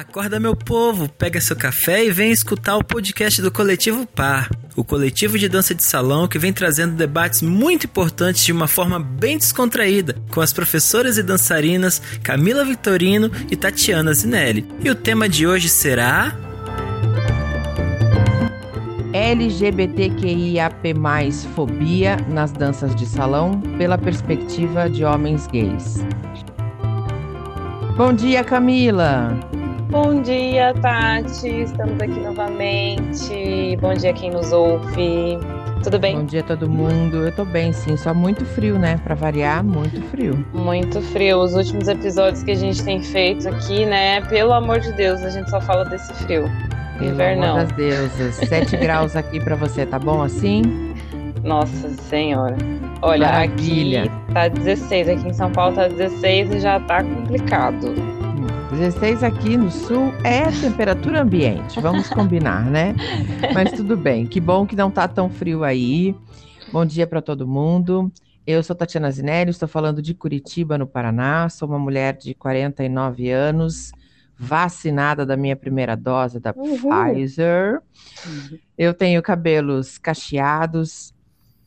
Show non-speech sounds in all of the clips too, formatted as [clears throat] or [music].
Acorda, meu povo, pega seu café e vem escutar o podcast do Coletivo Par, o coletivo de dança de salão que vem trazendo debates muito importantes de uma forma bem descontraída, com as professoras e dançarinas Camila Vitorino e Tatiana Zinelli. E o tema de hoje será. LGBTQIAP+, fobia nas danças de salão pela perspectiva de homens gays. Bom dia, Camila! Bom dia, Tati. Estamos aqui novamente. Bom dia quem nos ouve. Tudo bem? Bom dia todo mundo. Eu tô bem, sim. Só muito frio, né? Para variar, muito frio. Muito frio. Os últimos episódios que a gente tem feito aqui, né? Pelo amor de Deus, a gente só fala desse frio. Pelo Invernão. amor das deusas. 7 [laughs] graus aqui para você, tá bom assim? Nossa Senhora. Olha, Maravilha. aqui tá 16. Aqui em São Paulo tá 16 e já tá complicado. 16 aqui no sul é temperatura ambiente, vamos combinar, né? Mas tudo bem, que bom que não tá tão frio aí. Bom dia para todo mundo. Eu sou Tatiana Zinelli, estou falando de Curitiba, no Paraná. Sou uma mulher de 49 anos, vacinada da minha primeira dose da uhum. Pfizer. Eu tenho cabelos cacheados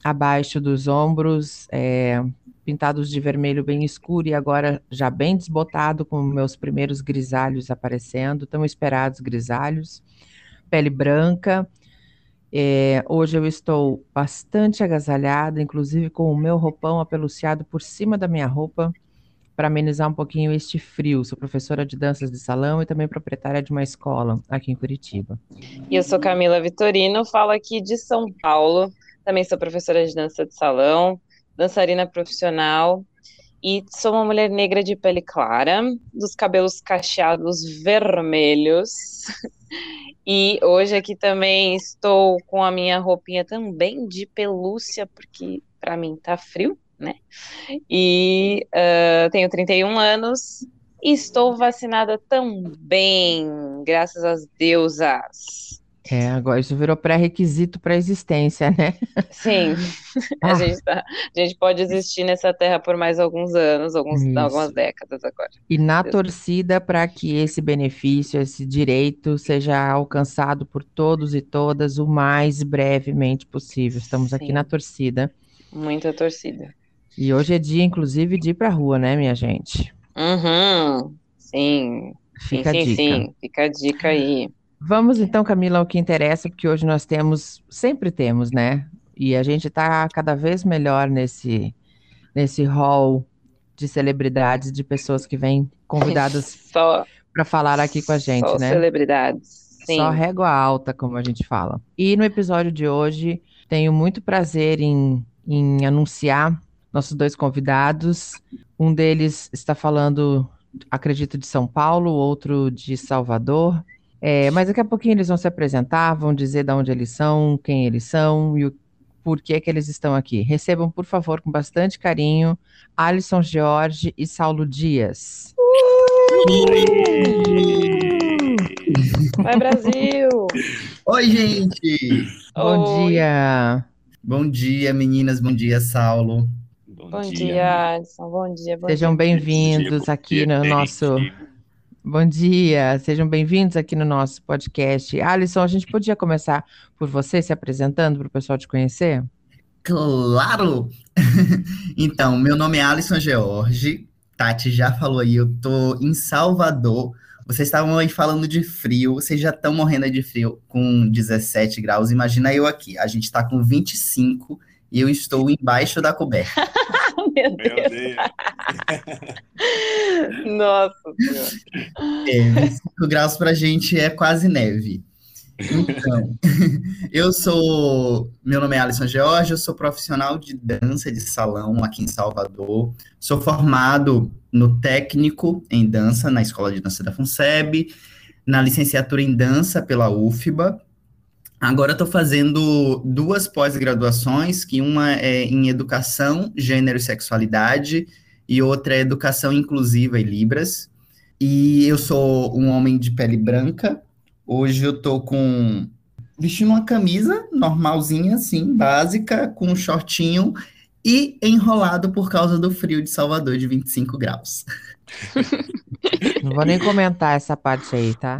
abaixo dos ombros, é, pintados de vermelho bem escuro e agora já bem desbotado, com meus primeiros grisalhos aparecendo, tão esperados grisalhos, pele branca. É, hoje eu estou bastante agasalhada, inclusive com o meu roupão apeluciado por cima da minha roupa, para amenizar um pouquinho este frio. Sou professora de danças de salão e também proprietária de uma escola aqui em Curitiba. E eu sou Camila Vitorino, falo aqui de São Paulo. Também sou professora de dança de salão, dançarina profissional e sou uma mulher negra de pele clara, dos cabelos cacheados vermelhos. [laughs] E hoje aqui também estou com a minha roupinha também de pelúcia, porque para mim tá frio, né? E uh, tenho 31 anos e estou vacinada também, graças às deusas. É, agora isso virou pré-requisito para a existência, né? Sim, [laughs] a, ah. gente tá, a gente pode existir nessa terra por mais alguns anos, alguns, algumas décadas agora. E na torcida para que esse benefício, esse direito seja alcançado por todos e todas o mais brevemente possível. Estamos Sim. aqui na torcida. Muita torcida. E hoje é dia, inclusive, de ir para a rua, né, minha gente? Uhum, sim. Fica sim, sim, sim. Fica a dica aí. Vamos então, Camila, ao que interessa, porque hoje nós temos, sempre temos, né? E a gente está cada vez melhor nesse, nesse hall de celebridades, de pessoas que vêm convidadas [laughs] para falar aqui com a gente, só né? celebridades. Sim. Só régua alta, como a gente fala. E no episódio de hoje, tenho muito prazer em, em anunciar nossos dois convidados. Um deles está falando, acredito, de São Paulo, outro de Salvador. É, mas daqui a pouquinho eles vão se apresentar, vão dizer de onde eles são, quem eles são e o porquê que eles estão aqui. Recebam, por favor, com bastante carinho, Alisson Jorge e Saulo Dias. Vai, Brasil! Oi, gente! Bom Oi. dia! Bom dia, meninas, bom dia, Saulo. Bom, bom dia, dia Alisson, bom dia. Bom Sejam bem-vindos aqui no nosso Bom dia, sejam bem-vindos aqui no nosso podcast. Alisson, a gente podia começar por você se apresentando para o pessoal te conhecer? Claro! [laughs] então, meu nome é Alisson George. Tati já falou aí, eu tô em Salvador. Vocês estavam aí falando de frio, vocês já estão morrendo de frio com 17 graus. Imagina eu aqui, a gente está com 25 e eu estou embaixo da coberta. [laughs] [laughs] Meu Deus. [laughs] Nossa É, 25 graus pra gente é quase neve. Então, [laughs] eu sou. Meu nome é Alisson George, eu sou profissional de dança de salão aqui em Salvador. Sou formado no técnico em dança na Escola de Dança da FUNSEB, na licenciatura em dança pela UFBA Agora estou fazendo duas pós-graduações, que uma é em educação, gênero e sexualidade, e outra é educação inclusiva e libras. E eu sou um homem de pele branca. Hoje eu estou com vestindo uma camisa normalzinha, assim, básica, com um shortinho e enrolado por causa do frio de Salvador de 25 graus. [laughs] Não vou nem comentar essa parte aí, tá?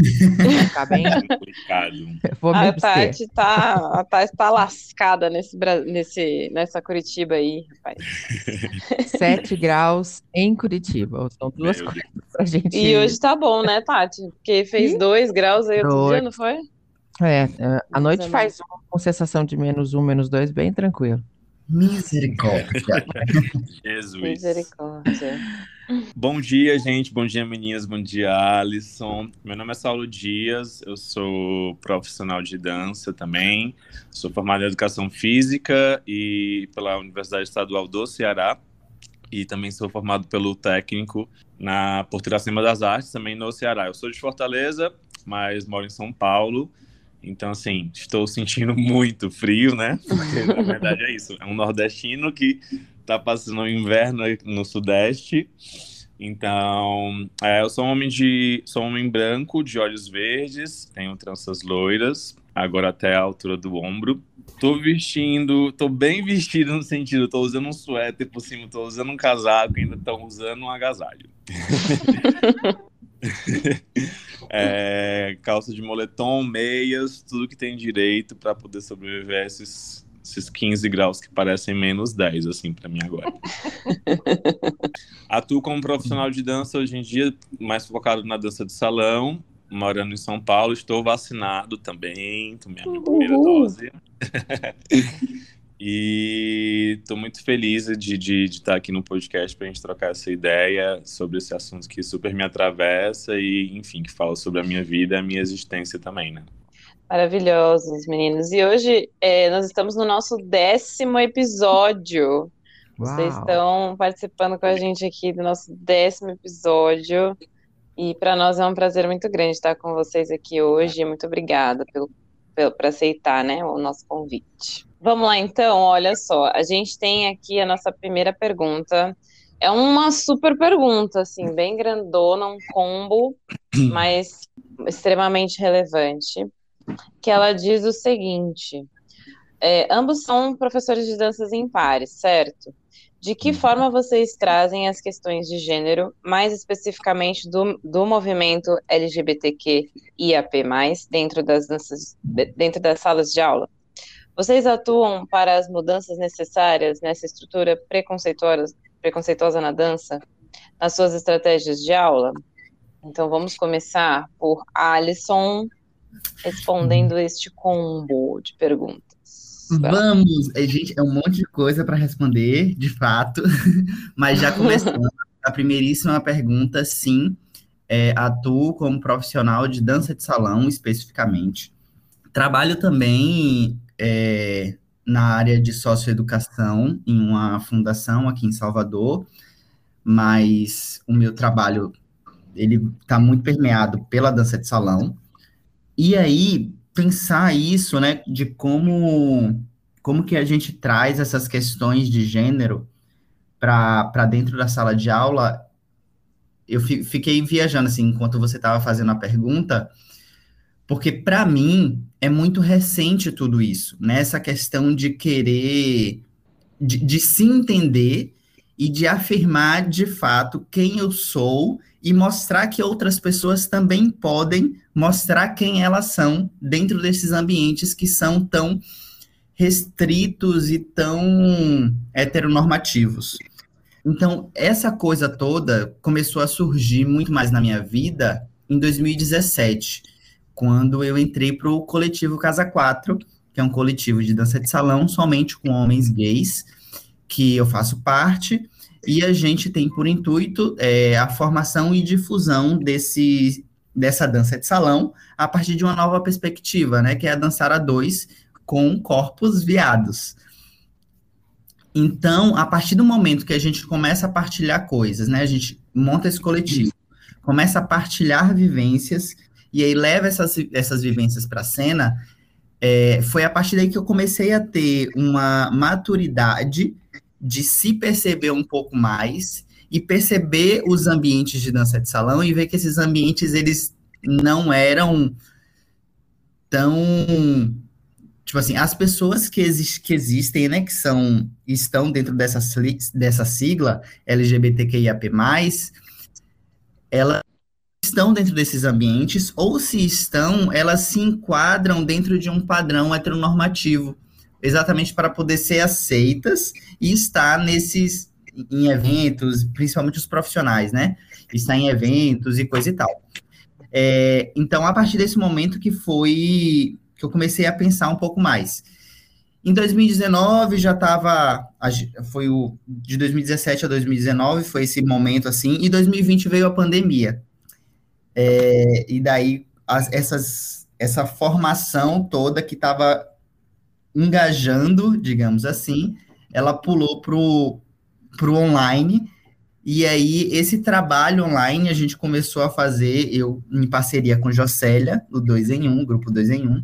Ficar bem. [laughs] Vou a Tati tá, a Tati tá lascada nesse, nesse, nessa Curitiba aí, rapaz. [laughs] 7 graus em Curitiba. São duas Meu coisas Deus. pra gente. E hoje tá bom, né, Tati? Porque fez 2 graus aí outro dia, não foi? É, a noite faz uma com sensação de menos um, menos dois, bem tranquilo. Misericórdia. [laughs] Jesus. Misericórdia. Bom dia, gente. Bom dia, meninas. Bom dia, Alisson. Meu nome é Saulo Dias. Eu sou profissional de dança também. Sou formado em Educação Física e pela Universidade Estadual do Ceará. E também sou formado pelo técnico na Portiracema das Artes, também no Ceará. Eu sou de Fortaleza, mas moro em São Paulo. Então, assim, estou sentindo muito frio, né? Porque, na [laughs] verdade, é isso. É um nordestino que está passando o inverno no sudeste. Então, é, eu sou um homem de, sou um homem branco, de olhos verdes, tenho tranças loiras, agora até a altura do ombro. Tô vestindo, tô bem vestido no sentido, tô usando um suéter por cima, tô usando um casaco, ainda tô usando um agasalho. [laughs] é, calça de moletom, meias, tudo que tem direito para poder sobreviver a esses, esses 15 graus que parecem menos 10, assim, para mim agora. [laughs] Atuo como profissional de dança hoje em dia, mais focado na dança de salão, morando em São Paulo. Estou vacinado também, tomei a minha primeira dose. [laughs] E estou muito feliz de, de, de, estar aqui no podcast para a gente trocar essa ideia sobre esse assunto que super me atravessa e, enfim, que fala sobre a minha vida e a minha existência também, né? Maravilhosos, meninos. E hoje é, nós estamos no nosso décimo episódio. Uau. Vocês estão participando com a gente aqui do nosso décimo episódio. E para nós é um prazer muito grande estar com vocês aqui hoje. Muito obrigada pelo, pelo, por aceitar né, o nosso convite. Vamos lá, então, olha só. A gente tem aqui a nossa primeira pergunta. É uma super pergunta, assim, bem grandona, um combo, [clears throat] mas extremamente relevante. Que ela diz o seguinte: é, ambos são professores de danças em pares, certo? De que forma vocês trazem as questões de gênero, mais especificamente do, do movimento LGBTQ IAP+, dentro das danças, dentro das salas de aula? Vocês atuam para as mudanças necessárias nessa estrutura preconceituosa, preconceituosa na dança, nas suas estratégias de aula? Então vamos começar por Alisson respondendo este combo de perguntas. Vamos, é, gente, é um monte de coisa para responder, de fato, [laughs] mas já começando, a primeiríssima pergunta, sim, é, atuo como profissional de dança de salão, especificamente. Trabalho também é, na área de socioeducação em uma fundação aqui em Salvador, mas o meu trabalho ele está muito permeado pela dança de salão. E aí pensar isso, né, de como como que a gente traz essas questões de gênero para dentro da sala de aula, eu fiquei viajando assim enquanto você estava fazendo a pergunta, porque para mim é muito recente tudo isso, né? Essa questão de querer, de, de se entender e de afirmar de fato quem eu sou e mostrar que outras pessoas também podem mostrar quem elas são dentro desses ambientes que são tão restritos e tão heteronormativos. Então, essa coisa toda começou a surgir muito mais na minha vida em 2017 quando eu entrei para o coletivo Casa 4, que é um coletivo de dança de salão somente com homens gays, que eu faço parte, e a gente tem por intuito é, a formação e difusão desse, dessa dança de salão a partir de uma nova perspectiva, né, que é a dançar a dois com corpos viados. Então, a partir do momento que a gente começa a partilhar coisas, né, a gente monta esse coletivo, começa a partilhar vivências, e aí leva essas, essas vivências para a cena, é, foi a partir daí que eu comecei a ter uma maturidade de se perceber um pouco mais e perceber os ambientes de dança de salão e ver que esses ambientes eles não eram tão tipo assim as pessoas que, exist, que existem né que são estão dentro dessa dessa sigla LGBTQIAP+, ela estão dentro desses ambientes, ou se estão, elas se enquadram dentro de um padrão heteronormativo, exatamente para poder ser aceitas e estar nesses em eventos, principalmente os profissionais, né? Estar em eventos e coisa e tal. É, então, a partir desse momento que foi que eu comecei a pensar um pouco mais. Em 2019 já estava, foi o de 2017 a 2019 foi esse momento assim, e 2020 veio a pandemia. É, e daí as, essas, essa formação toda que estava engajando, digamos assim, ela pulou para o online. E aí, esse trabalho online a gente começou a fazer, eu em parceria com Jocélia, o 2 em 1, um, grupo 2 em 1. Um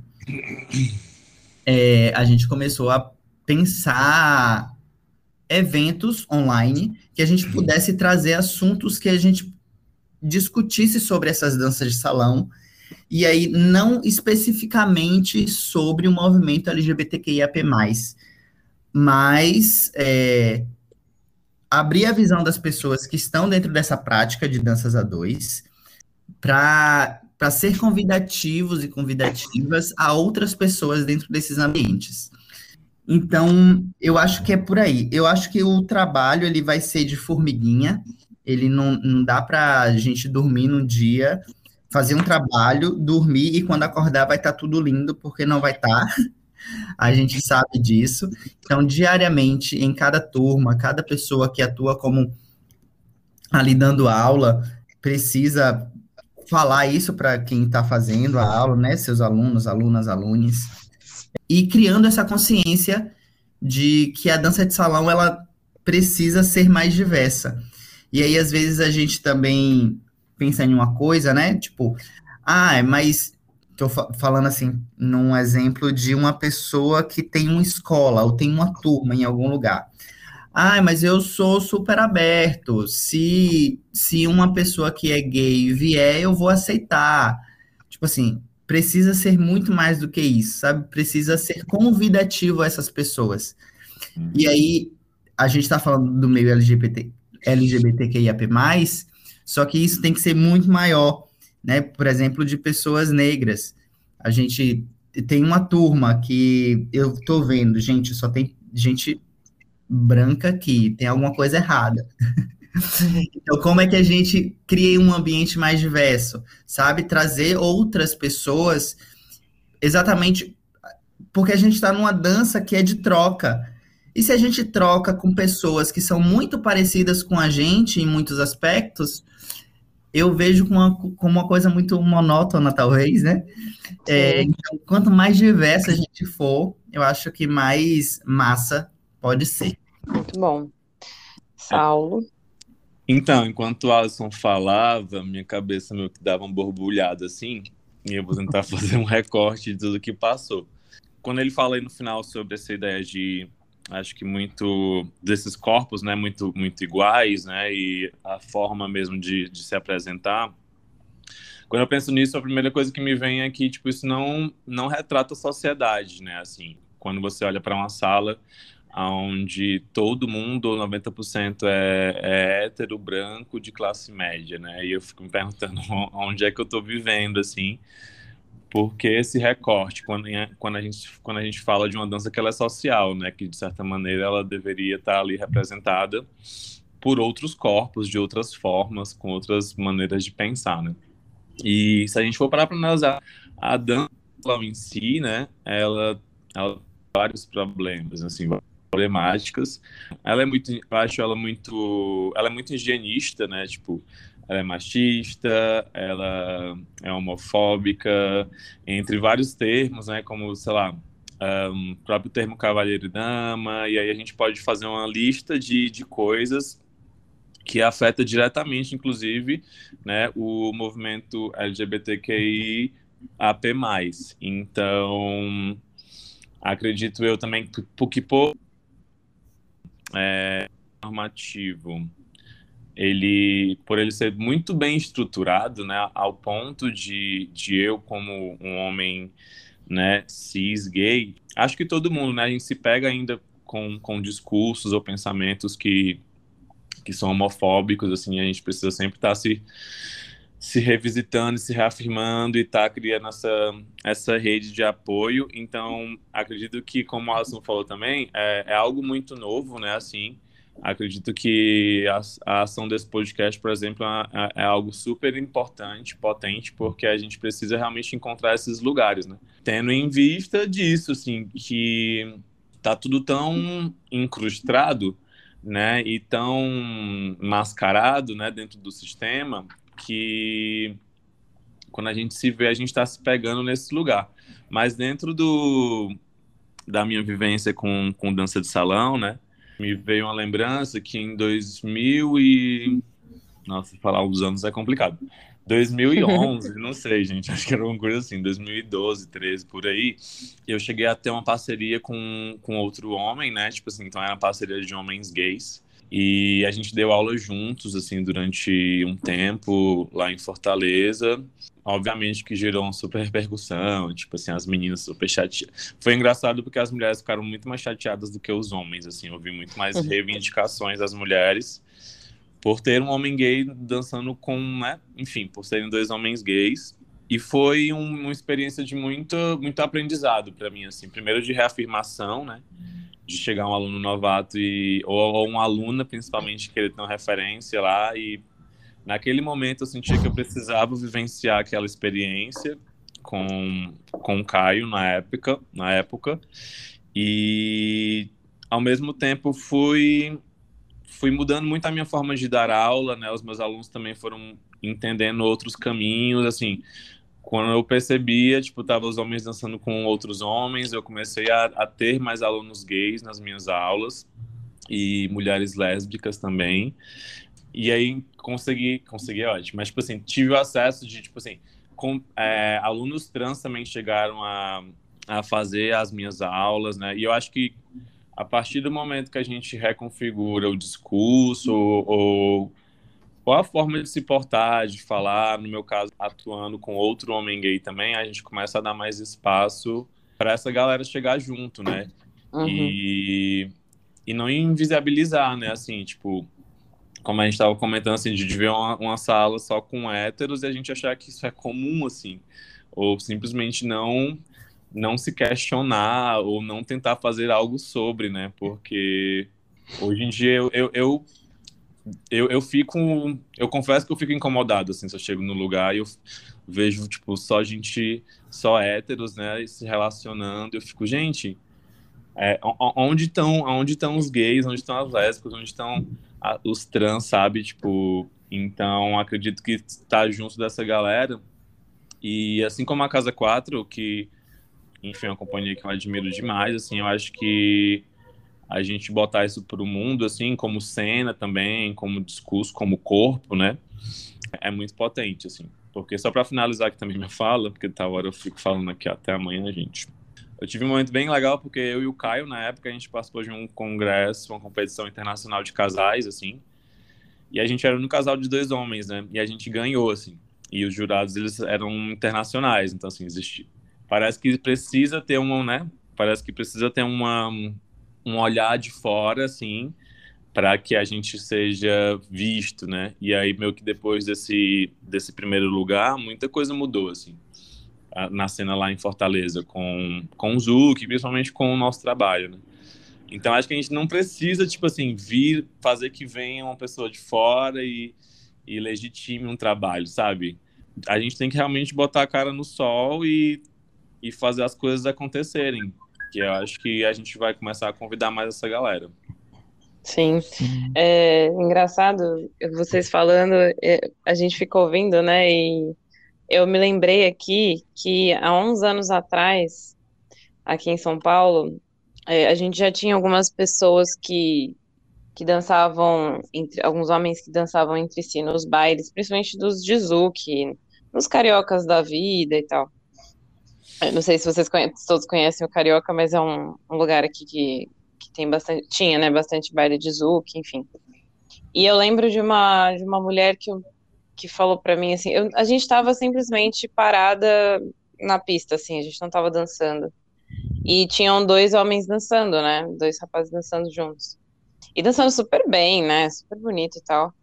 é, a gente começou a pensar eventos online que a gente pudesse trazer assuntos que a gente discutisse sobre essas danças de salão e aí não especificamente sobre o movimento LGBTQIAP+, mas é, abrir a visão das pessoas que estão dentro dessa prática de danças a dois para ser convidativos e convidativas a outras pessoas dentro desses ambientes. Então, eu acho que é por aí. Eu acho que o trabalho ele vai ser de formiguinha. Ele não, não dá para a gente dormir num dia, fazer um trabalho, dormir e quando acordar vai estar tá tudo lindo, porque não vai estar. Tá. [laughs] A gente sabe disso. Então, diariamente, em cada turma, cada pessoa que atua como ali dando aula, precisa falar isso para quem está fazendo a aula, né, seus alunos, alunas, alunos, e criando essa consciência de que a dança de salão ela precisa ser mais diversa. E aí às vezes a gente também pensa em uma coisa, né, tipo, ah, mas tô falando assim, num exemplo de uma pessoa que tem uma escola ou tem uma turma em algum lugar. Ah, mas eu sou super aberto. Se, se uma pessoa que é gay vier, eu vou aceitar. Tipo assim, precisa ser muito mais do que isso, sabe? Precisa ser convidativo a essas pessoas. E aí, a gente está falando do meio LGBT, LGBTQIAP+, só que isso tem que ser muito maior, né? Por exemplo, de pessoas negras. A gente tem uma turma que eu tô vendo, gente, só tem gente branca aqui, tem alguma coisa errada. [laughs] então, como é que a gente cria um ambiente mais diverso? Sabe? Trazer outras pessoas, exatamente porque a gente está numa dança que é de troca. E se a gente troca com pessoas que são muito parecidas com a gente em muitos aspectos, eu vejo como uma, como uma coisa muito monótona, talvez, né? É, então, quanto mais diversa a gente for, eu acho que mais massa Pode ser. Muito bom. Saulo. Então, enquanto o Alisson falava, minha cabeça meio que dava um borbulhado assim, e eu vou tentar [laughs] fazer um recorte de tudo que passou. Quando ele fala aí no final sobre essa ideia de, acho que muito desses corpos, né, muito, muito iguais, né, e a forma mesmo de, de se apresentar, quando eu penso nisso, a primeira coisa que me vem é que, tipo, isso não, não retrata a sociedade, né, assim, quando você olha para uma sala, onde todo mundo, 90%, é, é hétero, branco, de classe média, né? E eu fico me perguntando [laughs] onde é que eu estou vivendo, assim, porque esse recorte, quando, quando, a gente, quando a gente fala de uma dança que ela é social, né? Que, de certa maneira, ela deveria estar ali representada por outros corpos, de outras formas, com outras maneiras de pensar, né? E se a gente for parar para analisar a dança em si, né? Ela, ela tem vários problemas, assim, problemáticas. Ela é muito, eu acho ela muito, ela é muito higienista, né? Tipo, ela é machista, ela é homofóbica, entre vários termos, né? Como, sei lá, um, próprio termo cavalheiro e dama, e aí a gente pode fazer uma lista de, de coisas que afeta diretamente, inclusive, né, o movimento LGBTQI AP+. Então, acredito eu também que, por é, normativo, ele, por ele ser muito bem estruturado, né, ao ponto de, de eu, como um homem, né, cis, gay, acho que todo mundo, né, a gente se pega ainda com, com discursos ou pensamentos que, que são homofóbicos, assim, a gente precisa sempre estar tá se se revisitando, se reafirmando e tá criando essa, essa rede de apoio. Então, acredito que, como o Alisson falou também, é, é algo muito novo, né? Assim, acredito que a, a ação desse podcast, por exemplo, é, é, algo super importante, potente, porque a gente precisa realmente encontrar esses lugares, né? Tendo em vista disso, assim, que tá tudo tão incrustado, né, e tão mascarado, né, dentro do sistema, que quando a gente se vê, a gente está se pegando nesse lugar. Mas dentro do, da minha vivência com, com dança de salão, né, me veio uma lembrança que em 2000 e... Nossa, falar os anos é complicado. 2011, [laughs] não sei, gente, acho que era uma coisa assim, 2012, 13, por aí, eu cheguei a ter uma parceria com, com outro homem, né, tipo assim, então era uma parceria de homens gays, e a gente deu aula juntos, assim, durante um tempo lá em Fortaleza. Obviamente que gerou uma super repercussão, tipo assim, as meninas super chateadas. Foi engraçado porque as mulheres ficaram muito mais chateadas do que os homens, assim. Eu vi muito mais uhum. reivindicações das mulheres por ter um homem gay dançando com, né? Enfim, por serem dois homens gays. E foi um, uma experiência de muito, muito aprendizado para mim, assim. Primeiro de reafirmação, né? De chegar um aluno novato e ou, ou uma aluna principalmente querer ter uma referência lá e naquele momento eu sentia que eu precisava vivenciar aquela experiência com com o Caio na época na época. E ao mesmo tempo fui fui mudando muito a minha forma de dar aula né? Os meus alunos também foram entendendo outros caminhos assim quando eu percebia, tipo, tava os homens dançando com outros homens, eu comecei a, a ter mais alunos gays nas minhas aulas e mulheres lésbicas também. E aí consegui, consegui, é ótimo, mas, tipo assim, tive o acesso de, tipo assim, com, é, alunos trans também chegaram a, a fazer as minhas aulas, né? E eu acho que a partir do momento que a gente reconfigura o discurso ou, ou qual a forma de se portar, de falar, no meu caso, atuando com outro homem gay também, a gente começa a dar mais espaço para essa galera chegar junto, né? Uhum. E, e não invisibilizar, né? Assim, tipo, como a gente estava comentando, assim, de ver uma, uma, sala só com héteros e a gente achar que isso é comum, assim, ou simplesmente não não se questionar ou não tentar fazer algo sobre, né? Porque hoje em dia eu, eu, eu eu, eu fico. Eu confesso que eu fico incomodado, assim, se eu chego no lugar e eu vejo, tipo, só gente, só héteros, né, se relacionando. Eu fico, gente, é, onde estão onde estão os gays, onde estão as lésbicas, onde estão os trans, sabe? Tipo, então acredito que tá junto dessa galera. E assim como a Casa 4, que, enfim, é uma companhia que eu admiro demais, assim, eu acho que a gente botar isso para o mundo, assim, como cena também, como discurso, como corpo, né? É muito potente, assim. Porque só para finalizar aqui também minha fala, porque tá hora eu fico falando aqui até amanhã, gente. Eu tive um momento bem legal porque eu e o Caio, na época, a gente participou de um congresso, uma competição internacional de casais, assim. E a gente era um casal de dois homens, né? E a gente ganhou, assim. E os jurados, eles eram internacionais, então, assim, existe... Parece que precisa ter uma, né? Parece que precisa ter uma um olhar de fora, assim, para que a gente seja visto, né? E aí, meio que depois desse, desse primeiro lugar, muita coisa mudou, assim, na cena lá em Fortaleza, com, com o Zuc, principalmente com o nosso trabalho, né? Então, acho que a gente não precisa, tipo assim, vir fazer que venha uma pessoa de fora e, e legitime um trabalho, sabe? A gente tem que realmente botar a cara no sol e, e fazer as coisas acontecerem que eu acho que a gente vai começar a convidar mais essa galera. Sim, é engraçado vocês falando, é, a gente ficou ouvindo, né? E eu me lembrei aqui que há uns anos atrás, aqui em São Paulo, é, a gente já tinha algumas pessoas que, que dançavam, entre, alguns homens que dançavam entre si nos bailes, principalmente dos Jizuki, nos cariocas da vida e tal. Eu não sei se vocês conhecem, todos conhecem o Carioca, mas é um, um lugar aqui que, que tem bastante, tinha, né, bastante baile de zouk, enfim. E eu lembro de uma, de uma mulher que, que falou para mim, assim, eu, a gente estava simplesmente parada na pista, assim, a gente não estava dançando. E tinham dois homens dançando, né, dois rapazes dançando juntos. E dançando super bem, né, super bonito e tal.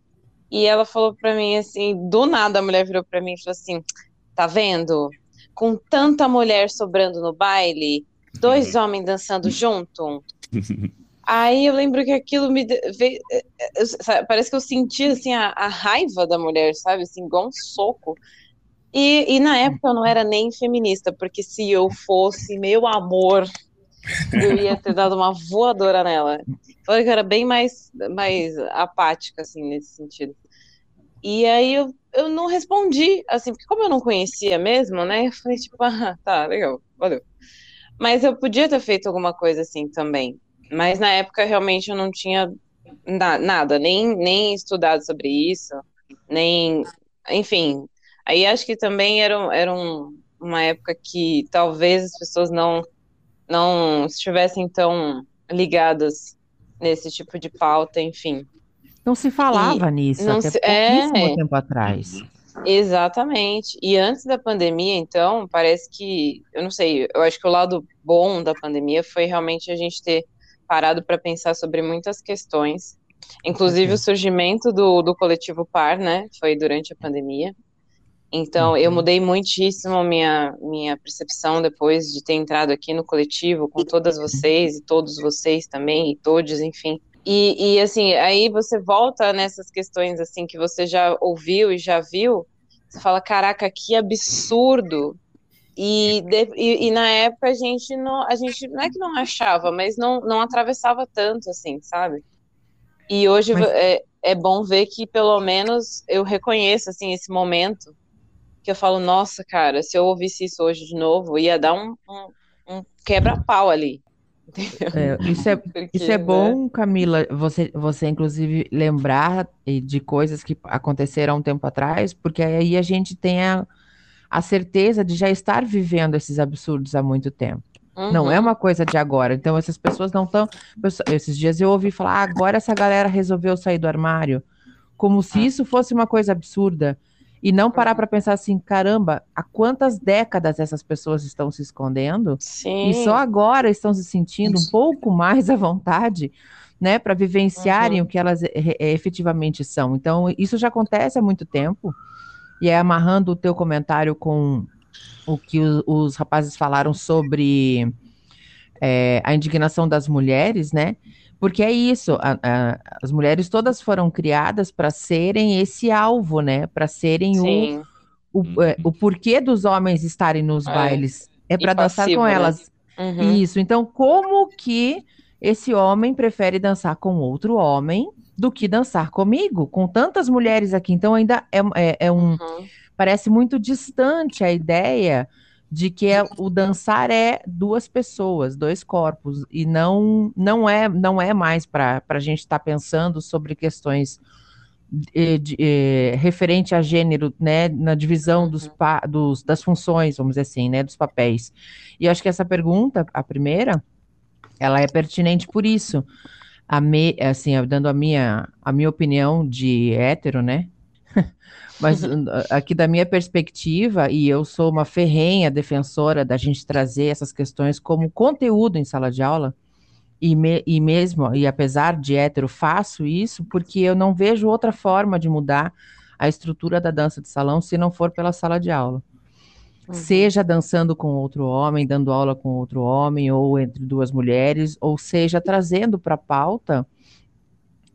E ela falou para mim assim, do nada a mulher virou para mim e falou assim: "Tá vendo? Com tanta mulher sobrando no baile, dois uhum. homens dançando [laughs] junto". [laughs] Aí eu lembro que aquilo me veio, eh, eh, parece que eu senti assim a, a, raiva da mulher, sabe, assim, igual um soco. E, e na época eu não era nem feminista, porque se eu fosse, meu amor, eu ia ter dado uma voadora nela. Falei que era bem mais, mais apática, assim, nesse sentido. E aí eu, eu não respondi, assim, porque como eu não conhecia mesmo, né, eu falei, tipo, ah, tá, legal, valeu. Mas eu podia ter feito alguma coisa assim também. Mas na época realmente eu não tinha na, nada, nem, nem estudado sobre isso, nem. Enfim. Aí acho que também era, era um, uma época que talvez as pessoas não, não estivessem tão ligadas nesse tipo de pauta, enfim. Não se falava e nisso até se, pouquíssimo é, tempo atrás. Exatamente. E antes da pandemia, então, parece que, eu não sei, eu acho que o lado bom da pandemia foi realmente a gente ter parado para pensar sobre muitas questões, inclusive o surgimento do, do coletivo PAR, né, foi durante a pandemia. Então, eu mudei muitíssimo minha, minha percepção depois de ter entrado aqui no coletivo com todas vocês e todos vocês também, e todos, enfim. E, e assim, aí você volta nessas questões assim que você já ouviu e já viu, você fala, caraca, que absurdo e, de, e, e, na época a gente não, a gente não é que não achava, mas não, não atravessava tanto assim, sabe? E hoje mas... é, é bom ver que pelo menos eu reconheço assim esse momento que eu falo, nossa, cara, se eu ouvisse isso hoje de novo, ia dar um, um, um quebra-pau ali. É, isso é, [laughs] Porque, isso é bom, né? Camila, você, você inclusive lembrar de coisas que aconteceram um tempo atrás, porque aí a gente tem a, a certeza de já estar vivendo esses absurdos há muito tempo. Uhum. Não é uma coisa de agora. Então, essas pessoas não estão. Esses dias eu ouvi falar, ah, agora essa galera resolveu sair do armário. Como se isso fosse uma coisa absurda. E não parar para pensar assim, caramba, há quantas décadas essas pessoas estão se escondendo? Sim. E só agora estão se sentindo um pouco mais à vontade, né, para vivenciarem uhum. o que elas efetivamente são. Então, isso já acontece há muito tempo. E é amarrando o teu comentário com o que os, os rapazes falaram sobre é, a indignação das mulheres, né? Porque é isso, a, a, as mulheres todas foram criadas para serem esse alvo, né? Para serem o, o, é, o, porquê dos homens estarem nos é. bailes. É para dançar com né? elas. Uhum. Isso. Então, como que esse homem prefere dançar com outro homem do que dançar comigo, com tantas mulheres aqui. Então ainda é, é, é um. Uhum. Parece muito distante a ideia de que é, o dançar é duas pessoas, dois corpos, e não não é não é mais para a gente estar tá pensando sobre questões de, de, de, referente a gênero, né, na divisão dos, uhum. dos, das funções, vamos dizer assim, né, dos papéis. E acho que essa pergunta, a primeira, ela é pertinente por isso, a me, assim, dando a minha, a minha opinião de hétero, né? [laughs] Mas [laughs] aqui da minha perspectiva, e eu sou uma ferrenha defensora da gente trazer essas questões como conteúdo em sala de aula, e, me, e mesmo, e apesar de hétero, faço isso porque eu não vejo outra forma de mudar a estrutura da dança de salão se não for pela sala de aula. Uhum. Seja dançando com outro homem, dando aula com outro homem, ou entre duas mulheres, ou seja, trazendo para a pauta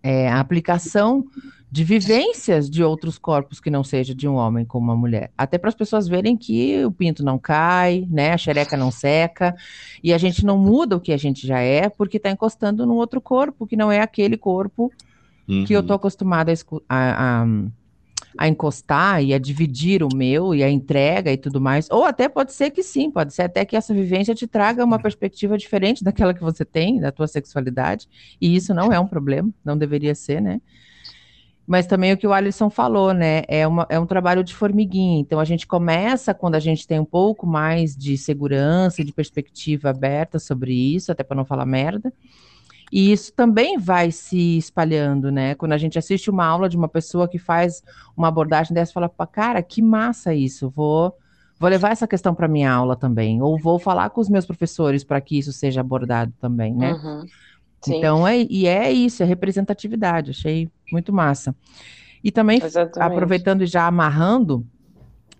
é, a aplicação de vivências de outros corpos que não seja de um homem com uma mulher. Até para as pessoas verem que o pinto não cai, né, a xereca não seca, e a gente não muda o que a gente já é, porque está encostando num outro corpo, que não é aquele corpo uhum. que eu estou uhum. acostumada a, a, a a encostar e a dividir o meu e a entrega e tudo mais. Ou até pode ser que sim, pode ser até que essa vivência te traga uma perspectiva diferente daquela que você tem, da tua sexualidade, e isso não é um problema, não deveria ser, né? Mas também o que o Alisson falou, né? É, uma, é um trabalho de formiguinha. Então a gente começa quando a gente tem um pouco mais de segurança de perspectiva aberta sobre isso, até para não falar merda. E isso também vai se espalhando, né? Quando a gente assiste uma aula de uma pessoa que faz uma abordagem dessa, fala, cara, que massa isso, vou, vou levar essa questão para minha aula também, ou vou falar com os meus professores para que isso seja abordado também, né? Uhum. Então, é, e é isso, é representatividade, achei muito massa. E também, Exatamente. aproveitando e já amarrando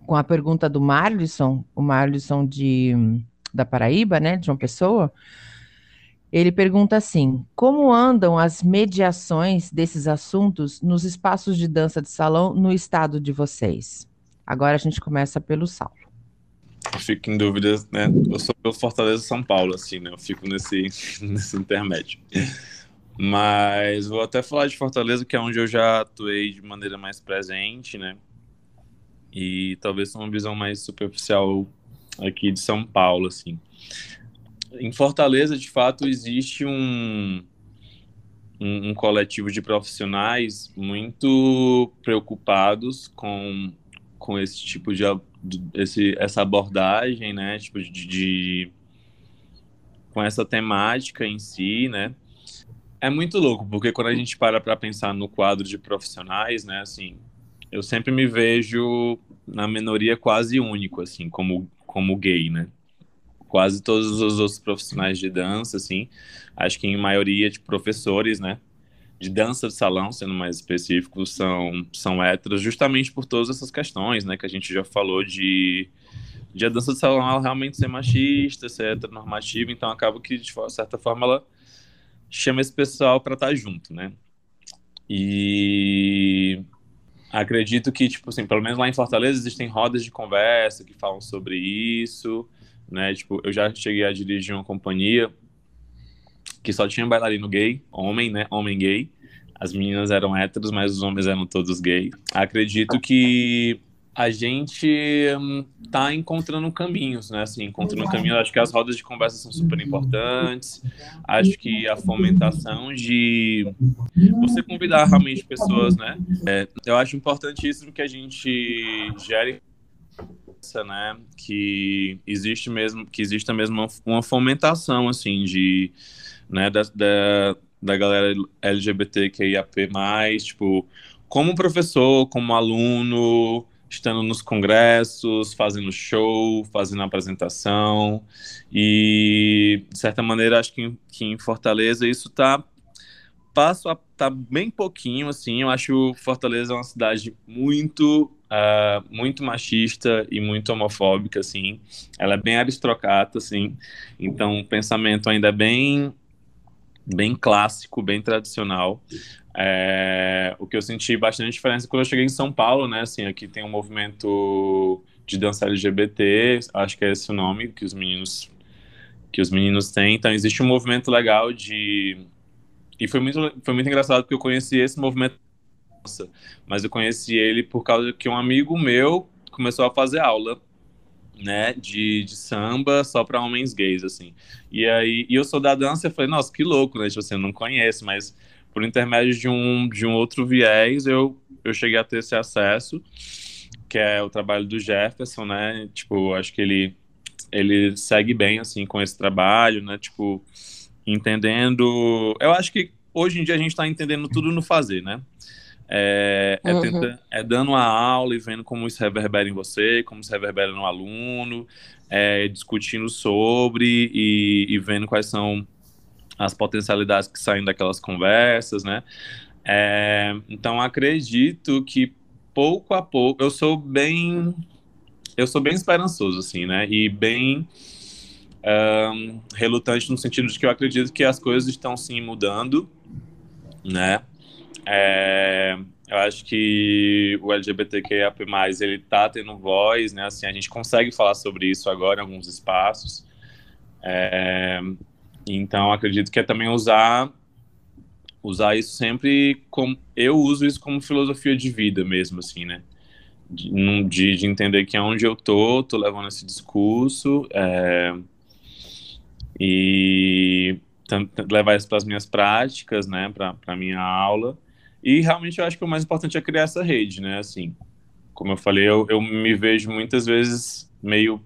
com a pergunta do Marlisson, o Marlisson de, da Paraíba, né, de uma pessoa, ele pergunta assim: como andam as mediações desses assuntos nos espaços de dança de salão no estado de vocês? Agora a gente começa pelo Saulo. Eu fico em dúvida, né? Eu sou pelo Fortaleza São Paulo, assim, né? Eu fico nesse, [laughs] nesse intermédio. Mas vou até falar de Fortaleza, que é onde eu já atuei de maneira mais presente, né? E talvez uma visão mais superficial aqui de São Paulo, assim. Em Fortaleza, de fato, existe um, um, um coletivo de profissionais muito preocupados com, com esse tipo de esse, essa abordagem, né? Tipo de, de com essa temática em si, né? É muito louco, porque quando a gente para para pensar no quadro de profissionais, né, assim, eu sempre me vejo na minoria quase único, assim, como, como gay, né? Quase todos os outros profissionais de dança, assim, acho que em maioria de professores, né, de dança de salão, sendo mais específico, são, são héteros, justamente por todas essas questões, né, que a gente já falou de, de a dança de salão ela realmente ser machista, ser heteronormativa, então acaba que, de certa forma, ela chama esse pessoal para estar tá junto, né? E acredito que, tipo assim, pelo menos lá em Fortaleza existem rodas de conversa que falam sobre isso, né? Tipo, eu já cheguei a dirigir uma companhia que só tinha bailarino gay, homem, né? Homem gay. As meninas eram héteros, mas os homens eram todos gay. Acredito que a gente hum, tá encontrando caminhos, né? Assim, encontrando caminhos. Acho que as rodas de conversa são super importantes. Acho que a fomentação de você convidar realmente pessoas, né? É, eu acho importantíssimo que a gente gere né? Que existe mesmo, que exista mesmo uma, uma fomentação, assim, de, né? Da, da, da galera LGBTQIAP+, tipo, como professor, como aluno, estando nos congressos, fazendo show, fazendo apresentação. E, de certa maneira, acho que, que em Fortaleza isso está passo a tá bem pouquinho assim eu acho Fortaleza uma cidade muito uh, muito machista e muito homofóbica assim ela é bem aristocrata assim então o pensamento ainda é bem bem clássico bem tradicional é, o que eu senti bastante diferença quando eu cheguei em São Paulo, né? Assim, aqui tem um movimento de dança LGBT, acho que é esse o nome que os meninos que os meninos têm. Então existe um movimento legal de e foi muito foi muito engraçado porque eu conheci esse movimento, mas eu conheci ele por causa que um amigo meu começou a fazer aula né, de, de samba só para homens gays, assim. E aí, e eu sou da dança, eu falei, nossa, que louco, né? Tipo assim, não conheço, mas por intermédio de um, de um outro viés, eu, eu cheguei a ter esse acesso, que é o trabalho do Jefferson, né? Tipo, acho que ele, ele segue bem, assim, com esse trabalho, né? Tipo, entendendo... Eu acho que hoje em dia a gente está entendendo tudo no fazer, né? É, é, uhum. tenta, é, dando a aula e vendo como isso reverbera em você, como isso reverbera no aluno, é, discutindo sobre e, e, vendo quais são as potencialidades que saem daquelas conversas, né? É, então acredito que pouco a pouco eu sou bem eu sou bem esperançoso assim, né? E bem um, relutante no sentido de que eu acredito que as coisas estão sim mudando, né? É, eu acho que o LGBTQIA+, ele tá tendo voz, né? Assim, a gente consegue falar sobre isso agora em alguns espaços. É, então, acredito que é também usar usar isso sempre como eu uso isso como filosofia de vida mesmo assim, né? De, de, de entender que aonde eu tô, tô levando esse discurso é, e levar isso para as minhas práticas, né, para minha aula. E realmente eu acho que o mais importante é criar essa rede, né? Assim, como eu falei, eu, eu me vejo muitas vezes meio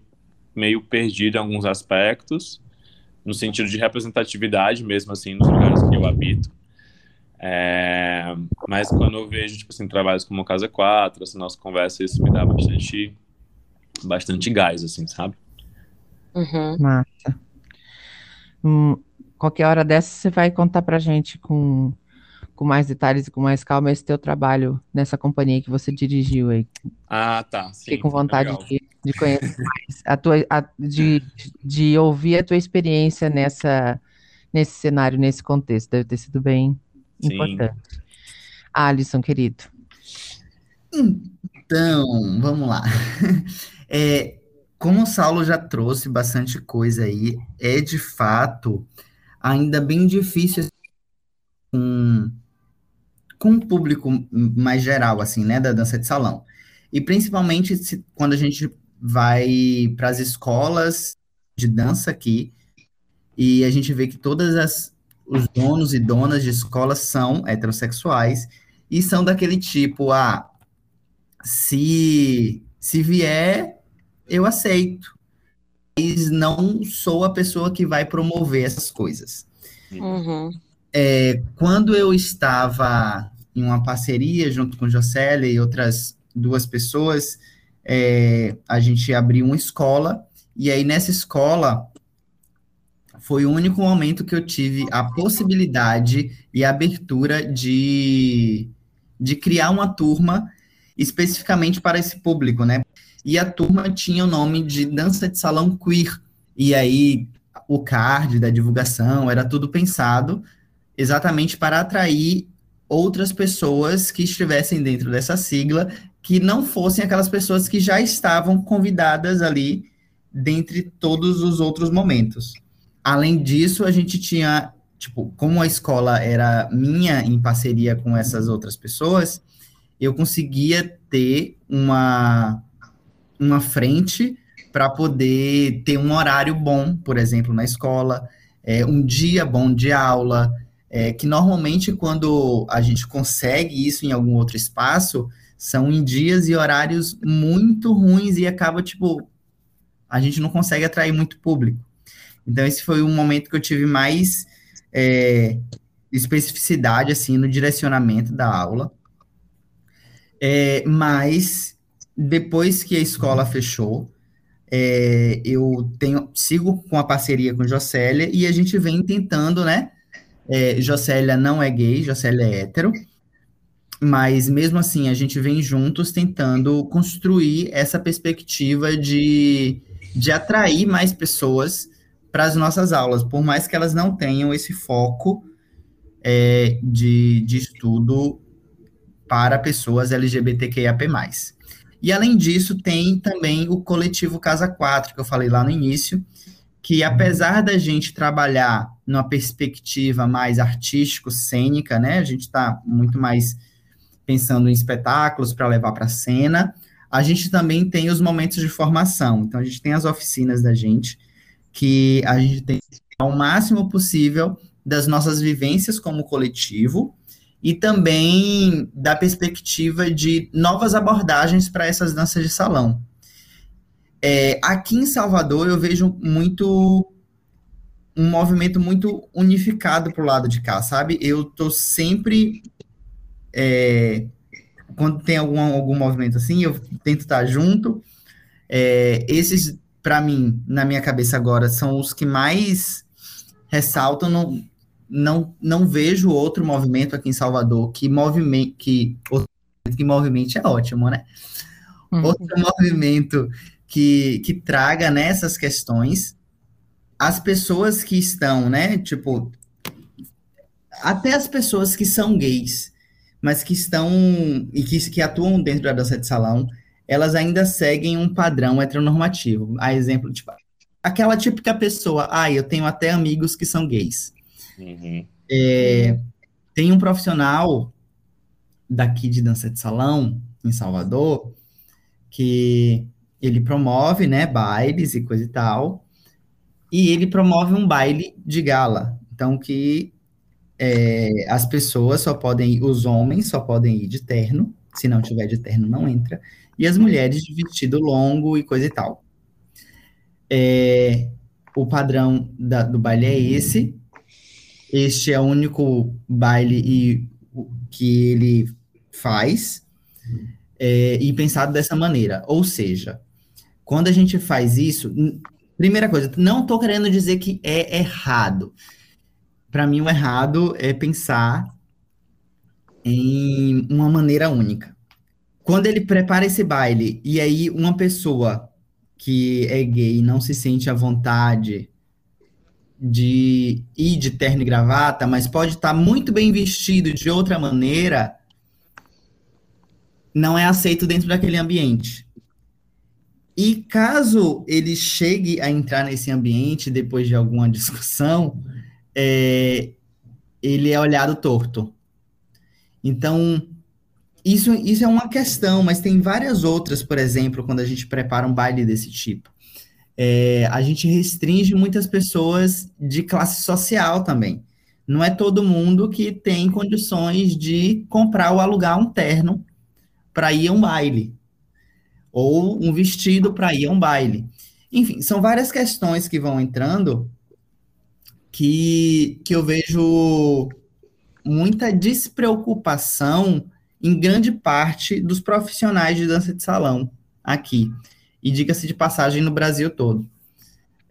meio perdido em alguns aspectos no sentido de representatividade mesmo, assim, nos lugares que eu habito. É, mas quando eu vejo, tipo assim, trabalhos como o Casa 4, essa nossa conversa, isso me dá bastante, bastante gás, assim, sabe? Uhum. Massa. Hum, qualquer hora dessa você vai contar pra gente com, com mais detalhes e com mais calma esse teu trabalho nessa companhia que você dirigiu aí. Ah, tá. Sim, Fiquei com vontade de, de, conhecer mais, a tua, a, de, de ouvir a tua experiência nessa, nesse cenário, nesse contexto. Deve ter sido bem sim. importante. Alisson, querido. Então, vamos lá. [laughs] É, como o Saulo já trouxe bastante coisa aí, é de fato ainda bem difícil com, com um público mais geral, assim, né, da dança de salão. E principalmente se, quando a gente vai para as escolas de dança aqui, e a gente vê que todas as os donos e donas de escolas são heterossexuais e são daquele tipo, ah, se se vier, eu aceito. Mas não sou a pessoa que vai promover essas coisas. Uhum. É, quando eu estava em uma parceria junto com Jocélia e outras duas pessoas, é, a gente abriu uma escola, e aí nessa escola foi o único momento que eu tive a possibilidade e a abertura de, de criar uma turma especificamente para esse público, né? E a turma tinha o nome de Dança de Salão Queer. E aí o card da divulgação era tudo pensado exatamente para atrair outras pessoas que estivessem dentro dessa sigla, que não fossem aquelas pessoas que já estavam convidadas ali dentre todos os outros momentos. Além disso, a gente tinha, tipo, como a escola era minha em parceria com essas outras pessoas, eu conseguia ter uma, uma frente para poder ter um horário bom, por exemplo, na escola, é, um dia bom de aula, é, que normalmente quando a gente consegue isso em algum outro espaço, são em dias e horários muito ruins e acaba, tipo, a gente não consegue atrair muito público. Então, esse foi um momento que eu tive mais é, especificidade, assim, no direcionamento da aula. É, mas depois que a escola fechou, é, eu tenho sigo com a parceria com Jocélia e a gente vem tentando, né? É, Jocélia não é gay, Jocélia é hétero, mas mesmo assim a gente vem juntos tentando construir essa perspectiva de, de atrair mais pessoas para as nossas aulas, por mais que elas não tenham esse foco é, de, de estudo para pessoas LGBTQIAP+. E além disso, tem também o coletivo Casa 4, que eu falei lá no início, que apesar da gente trabalhar numa perspectiva mais artístico-cênica, né, a gente está muito mais pensando em espetáculos para levar para a cena, a gente também tem os momentos de formação. Então, a gente tem as oficinas da gente, que a gente tem ao máximo possível das nossas vivências como coletivo, e também da perspectiva de novas abordagens para essas danças de salão. É, aqui em Salvador eu vejo muito um movimento muito unificado para o lado de cá, sabe? Eu tô sempre é, quando tem algum, algum movimento assim, eu tento estar junto. É, esses, para mim, na minha cabeça agora, são os que mais ressaltam. No, não, não vejo outro movimento aqui em Salvador que movimento que que movimento é ótimo, né? Uhum. Outro movimento que, que traga nessas questões as pessoas que estão, né? Tipo, até as pessoas que são gays, mas que estão e que, que atuam dentro da dança de salão, elas ainda seguem um padrão heteronormativo. A exemplo, tipo, aquela típica pessoa, ah, eu tenho até amigos que são gays. Uhum. É, tem um profissional daqui de dança de salão, em Salvador, que ele promove, né, bailes e coisa e tal, e ele promove um baile de gala. Então, que é, as pessoas só podem ir, os homens só podem ir de terno, se não tiver de terno, não entra, e as mulheres de vestido longo e coisa e tal. É, o padrão da, do baile é esse, este é o único baile e, que ele faz, é, e pensado dessa maneira. Ou seja, quando a gente faz isso, primeira coisa, não estou querendo dizer que é errado. Para mim, o errado é pensar em uma maneira única. Quando ele prepara esse baile e aí uma pessoa que é gay não se sente à vontade de ir de terno e gravata, mas pode estar muito bem vestido de outra maneira, não é aceito dentro daquele ambiente. E caso ele chegue a entrar nesse ambiente depois de alguma discussão, é, ele é olhado torto. Então, isso, isso é uma questão, mas tem várias outras, por exemplo, quando a gente prepara um baile desse tipo é, a gente restringe muitas pessoas de classe social também. Não é todo mundo que tem condições de comprar ou alugar um terno para ir a um baile, ou um vestido para ir a um baile. Enfim, são várias questões que vão entrando que, que eu vejo muita despreocupação em grande parte dos profissionais de dança de salão aqui e diga-se de passagem no Brasil todo.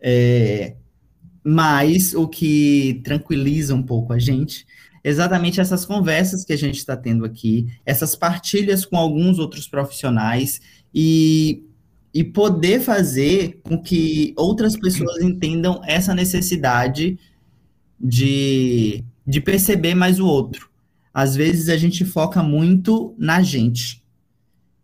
É, mas o que tranquiliza um pouco a gente exatamente essas conversas que a gente está tendo aqui, essas partilhas com alguns outros profissionais e, e poder fazer com que outras pessoas entendam essa necessidade de, de perceber mais o outro. Às vezes a gente foca muito na gente.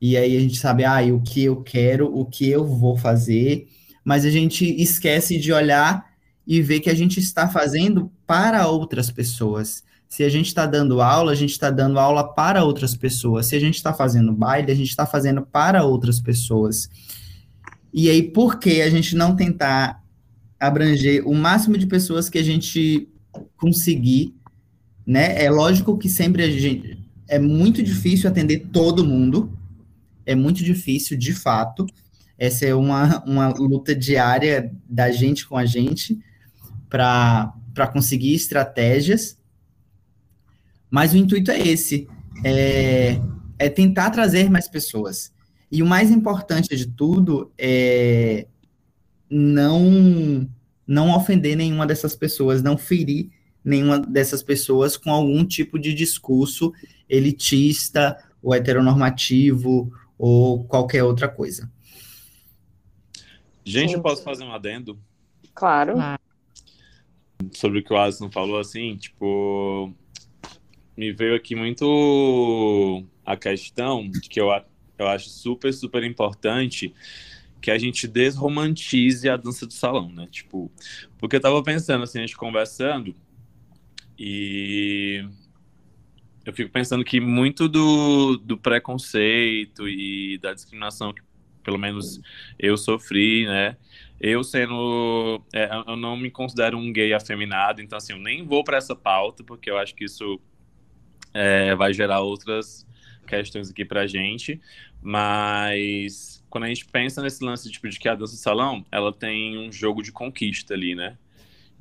E aí a gente sabe, ah, o que eu quero, o que eu vou fazer, mas a gente esquece de olhar e ver que a gente está fazendo para outras pessoas. Se a gente está dando aula, a gente está dando aula para outras pessoas. Se a gente está fazendo baile, a gente está fazendo para outras pessoas. E aí, por que a gente não tentar abranger o máximo de pessoas que a gente conseguir, né? É lógico que sempre a gente é muito difícil atender todo mundo, é muito difícil, de fato. Essa é uma, uma luta diária da gente com a gente para conseguir estratégias. Mas o intuito é esse: é, é tentar trazer mais pessoas. E o mais importante de tudo é não não ofender nenhuma dessas pessoas, não ferir nenhuma dessas pessoas com algum tipo de discurso elitista ou heteronormativo ou qualquer outra coisa. Gente, eu posso fazer um adendo? Claro. Sobre o que o Alisson falou, assim, tipo, me veio aqui muito a questão de que eu, eu acho super, super importante que a gente desromantize a dança do salão, né? Tipo, porque eu tava pensando, assim, a gente conversando, e eu fico pensando que muito do, do preconceito e da discriminação que pelo menos eu sofri, né? Eu sendo, é, eu não me considero um gay afeminado, então assim, eu nem vou para essa pauta porque eu acho que isso é, vai gerar outras questões aqui pra gente, mas quando a gente pensa nesse lance tipo de que a dança de salão, ela tem um jogo de conquista ali, né?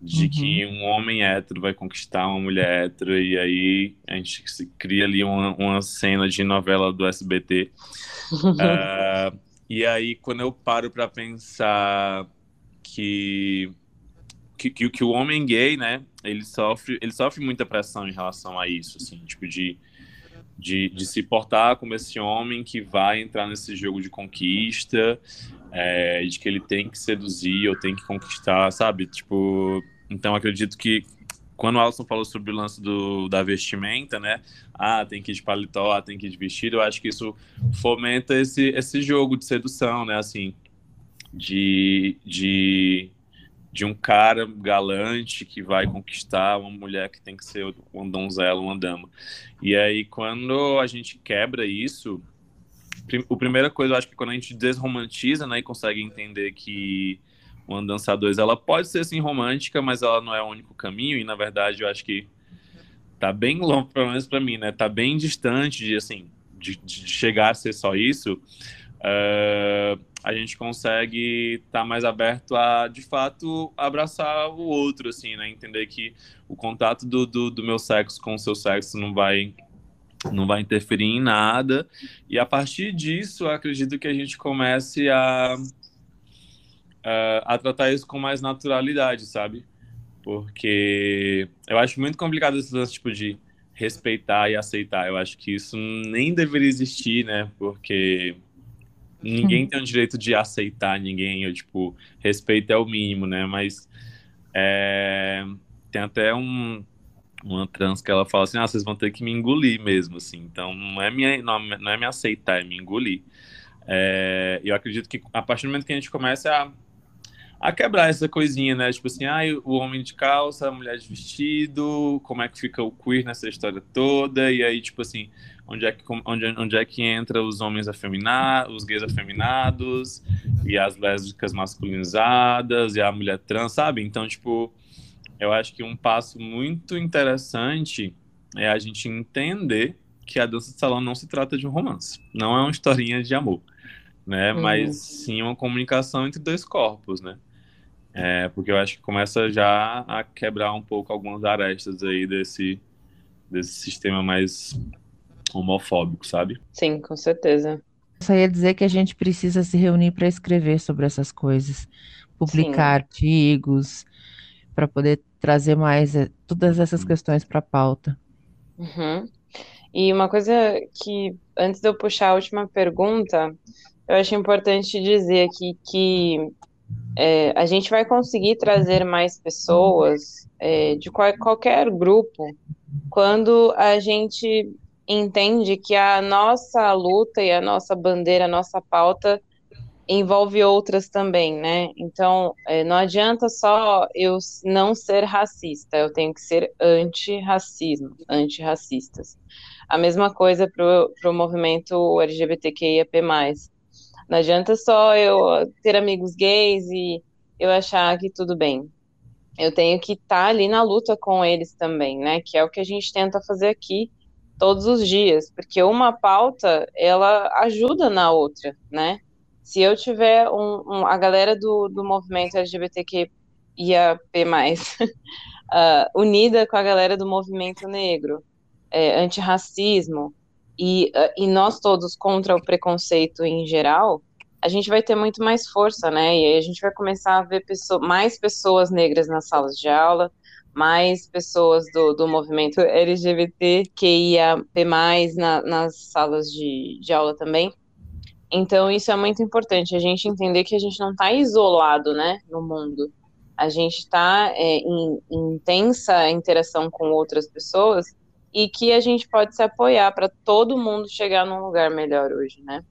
De uhum. que um homem hétero vai conquistar uma mulher hétero, e aí a gente cria ali uma, uma cena de novela do SBT. uh, [laughs] ah, e aí, quando eu paro para pensar que, que, que, que, o homem gay, né, ele sofre, ele sofre muita pressão em relação a isso, assim, tipo, de, de, de se portar como esse homem que vai entrar nesse jogo de conquista, é, de que ele tem que seduzir ou tem que conquistar, sabe? Tipo, então acredito que quando o Alisson falou sobre o lance do, da vestimenta, né? Ah, tem que ir de paletó, ah, tem que ir de vestido, eu acho que isso fomenta esse, esse jogo de sedução, né? Assim, de, de, de um cara galante que vai conquistar uma mulher que tem que ser uma donzela, uma dama. E aí, quando a gente quebra isso, a primeira coisa, eu acho que quando a gente desromantiza, né, e consegue entender que uma dança dois, ela pode ser assim romântica, mas ela não é o único caminho, e na verdade eu acho que tá bem longe, pelo menos para mim, né, tá bem distante de, assim, de, de chegar a ser só isso, uh, a gente consegue estar tá mais aberto a, de fato, abraçar o outro, assim, né, entender que o contato do, do, do meu sexo com o seu sexo não vai não vai interferir em nada. E a partir disso, acredito que a gente comece a, a, a tratar isso com mais naturalidade, sabe? Porque eu acho muito complicado esse tipo de respeitar e aceitar. Eu acho que isso nem deveria existir, né? Porque ninguém tem o direito de aceitar ninguém, eu, tipo, respeito é o mínimo, né? Mas é, tem até um, uma trans que ela fala assim, ah, vocês vão ter que me engolir mesmo, assim. Então, não é, minha, não, não é me aceitar, é me engolir. É, eu acredito que a partir do momento que a gente começa a, a quebrar essa coisinha, né? Tipo assim, ah, o homem de calça, a mulher de vestido, como é que fica o queer nessa história toda, e aí, tipo assim, onde é que, onde, onde é que entra os homens afeminados, os gays afeminados, e as lésbicas masculinizadas, e a mulher trans, sabe? Então, tipo, eu acho que um passo muito interessante é a gente entender que a dança de salão não se trata de um romance, não é uma historinha de amor, né? Uhum. Mas sim uma comunicação entre dois corpos, né? É, porque eu acho que começa já a quebrar um pouco algumas arestas aí desse, desse sistema mais homofóbico, sabe? Sim, com certeza. Só ia dizer que a gente precisa se reunir para escrever sobre essas coisas, publicar Sim. artigos, para poder trazer mais eh, todas essas questões para a pauta. Uhum. E uma coisa que, antes de eu puxar a última pergunta, eu acho importante dizer aqui que é, a gente vai conseguir trazer mais pessoas é, de qual, qualquer grupo quando a gente entende que a nossa luta e a nossa bandeira, a nossa pauta envolve outras também, né? Então, é, não adianta só eu não ser racista, eu tenho que ser anti-racismo, antirracistas. A mesma coisa para o movimento LGBTQIAP+. Não adianta só eu ter amigos gays e eu achar que tudo bem. Eu tenho que estar tá ali na luta com eles também, né? Que é o que a gente tenta fazer aqui todos os dias, porque uma pauta, ela ajuda na outra, né? se eu tiver um, um, a galera do, do movimento LGBTQ ia mais uh, [laughs] unida com a galera do movimento negro, é, antirracismo, e, uh, e nós todos contra o preconceito em geral, a gente vai ter muito mais força, né? E aí a gente vai começar a ver pessoa, mais pessoas negras nas salas de aula, mais pessoas do, do movimento LGBTQIA+, na, nas salas de, de aula também. Então, isso é muito importante, a gente entender que a gente não está isolado, né, no mundo. A gente está é, em, em intensa interação com outras pessoas e que a gente pode se apoiar para todo mundo chegar num lugar melhor hoje, né?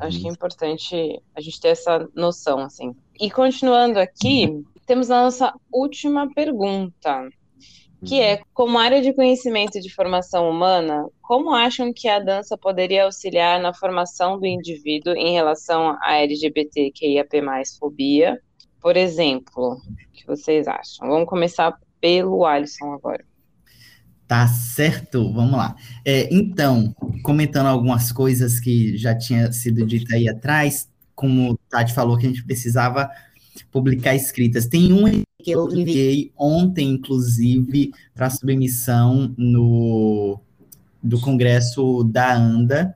Acho que é importante a gente ter essa noção, assim. E continuando aqui, temos a nossa última pergunta que é, como área de conhecimento de formação humana, como acham que a dança poderia auxiliar na formação do indivíduo em relação à LGBTQIAP+, fobia? Por exemplo, o que vocês acham? Vamos começar pelo Alisson agora. Tá certo, vamos lá. É, então, comentando algumas coisas que já tinha sido dito aí atrás, como o Tati falou que a gente precisava publicar escritas. Tem um que eu enviei ontem, inclusive, para submissão no do congresso da ANDA.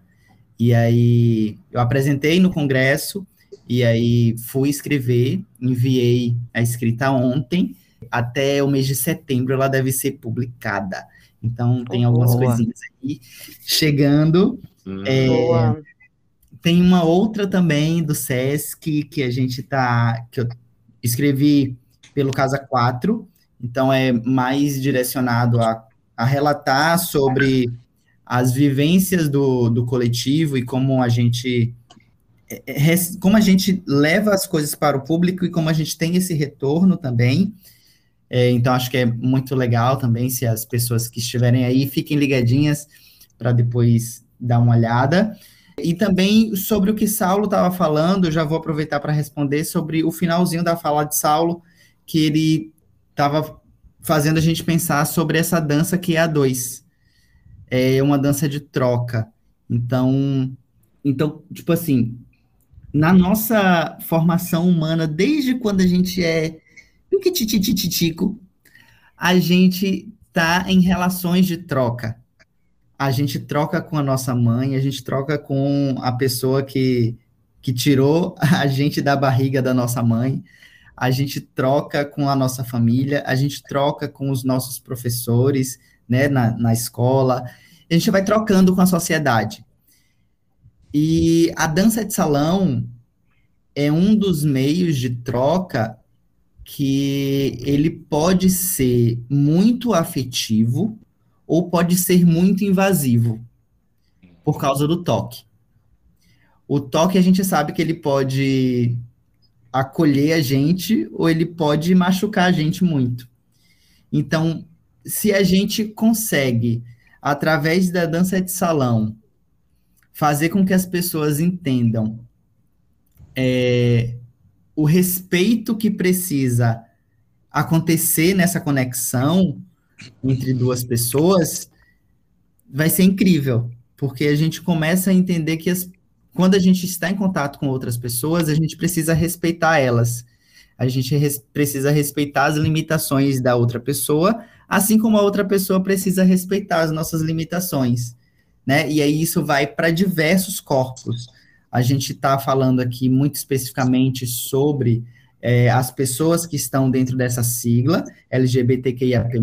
E aí eu apresentei no congresso e aí fui escrever, enviei a escrita ontem. Até o mês de setembro ela deve ser publicada. Então tem algumas Boa. coisinhas aí chegando. Hum. É, tem uma outra também do SESC que a gente tá que eu escrevi pelo Casa 4, então é mais direcionado a, a relatar sobre as vivências do, do coletivo e como a gente é, é, como a gente leva as coisas para o público e como a gente tem esse retorno também. É, então, acho que é muito legal também se as pessoas que estiverem aí fiquem ligadinhas para depois dar uma olhada. E também sobre o que Saulo estava falando, já vou aproveitar para responder sobre o finalzinho da fala de Saulo, que ele estava fazendo a gente pensar sobre essa dança que é a dois. É uma dança de troca. Então, então, tipo assim, na nossa formação humana, desde quando a gente é tititico, a gente tá em relações de troca a gente troca com a nossa mãe, a gente troca com a pessoa que, que tirou a gente da barriga da nossa mãe, a gente troca com a nossa família, a gente troca com os nossos professores, né, na, na escola. A gente vai trocando com a sociedade. E a dança de salão é um dos meios de troca que ele pode ser muito afetivo ou pode ser muito invasivo por causa do toque. O toque a gente sabe que ele pode acolher a gente ou ele pode machucar a gente muito. Então, se a gente consegue, através da dança de salão, fazer com que as pessoas entendam é, o respeito que precisa acontecer nessa conexão entre duas pessoas, vai ser incrível, porque a gente começa a entender que as quando a gente está em contato com outras pessoas, a gente precisa respeitar elas. A gente res precisa respeitar as limitações da outra pessoa, assim como a outra pessoa precisa respeitar as nossas limitações, né? E aí isso vai para diversos corpos. A gente está falando aqui muito especificamente sobre é, as pessoas que estão dentro dessa sigla, LGBTQIAP+,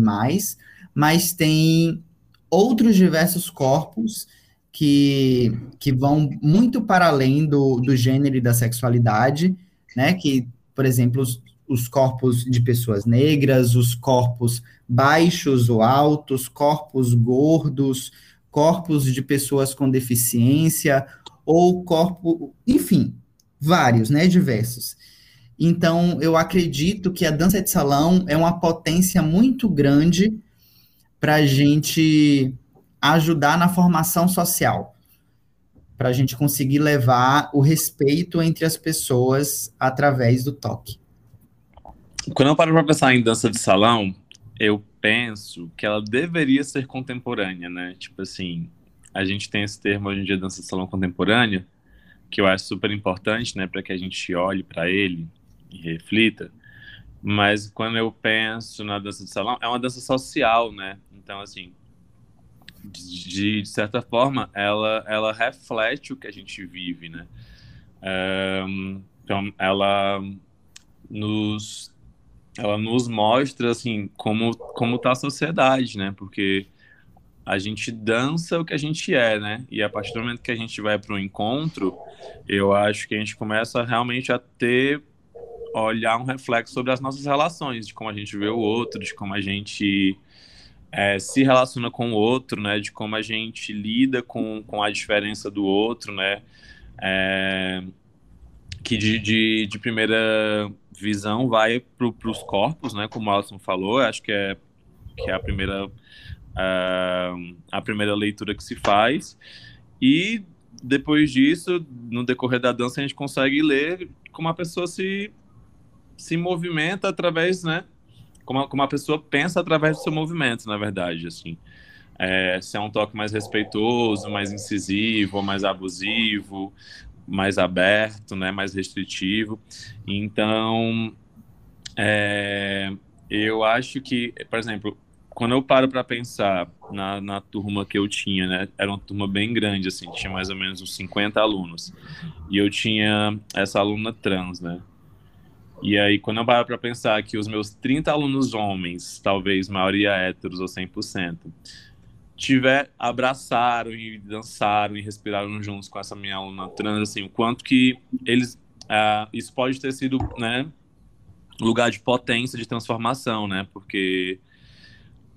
mas tem outros diversos corpos que, que vão muito para além do, do gênero e da sexualidade, né? Que, por exemplo, os, os corpos de pessoas negras, os corpos baixos ou altos, corpos gordos, corpos de pessoas com deficiência, ou corpo, enfim, vários, né? Diversos. Então, eu acredito que a dança de salão é uma potência muito grande para a gente ajudar na formação social, para a gente conseguir levar o respeito entre as pessoas através do toque. Quando eu paro para pensar em dança de salão, eu penso que ela deveria ser contemporânea, né? Tipo assim, a gente tem esse termo hoje em dia, dança de salão contemporânea, que eu acho super importante, né, para que a gente olhe para ele e reflita. Mas quando eu penso na dança de salão, é uma dança social, né? Então, assim, de, de, certa forma, ela, ela reflete o que a gente vive, né? Então, ela nos, ela nos mostra, assim, como, como está a sociedade, né? Porque a gente dança o que a gente é, né? E a partir do momento que a gente vai para um encontro, eu acho que a gente começa realmente a ter olhar um reflexo sobre as nossas relações, de como a gente vê o outro, de como a gente é, se relaciona com o outro, né? De como a gente lida com, com a diferença do outro, né? É, que de, de, de, primeira visão vai para os corpos, né? Como o Alison falou, acho que é, que é a primeira uh, a primeira leitura que se faz. E depois disso, no decorrer da dança, a gente consegue ler como a pessoa se, se movimenta através, né? como, a, como a pessoa pensa através do seu movimento, na verdade, assim. É, se é um toque mais respeitoso, mais incisivo, mais abusivo, mais aberto, né, mais restritivo. Então, é, eu acho que, por exemplo, quando eu paro para pensar na, na, turma que eu tinha, né, era uma turma bem grande, assim, tinha mais ou menos uns 50 alunos. E eu tinha essa aluna trans, né, e aí, quando eu paro para pensar que os meus 30 alunos homens, talvez maioria héteros ou 100%, tiver, abraçaram e dançaram e respiraram juntos com essa minha aluna trans, assim, o quanto que eles, uh, isso pode ter sido, né, lugar de potência, de transformação, né, porque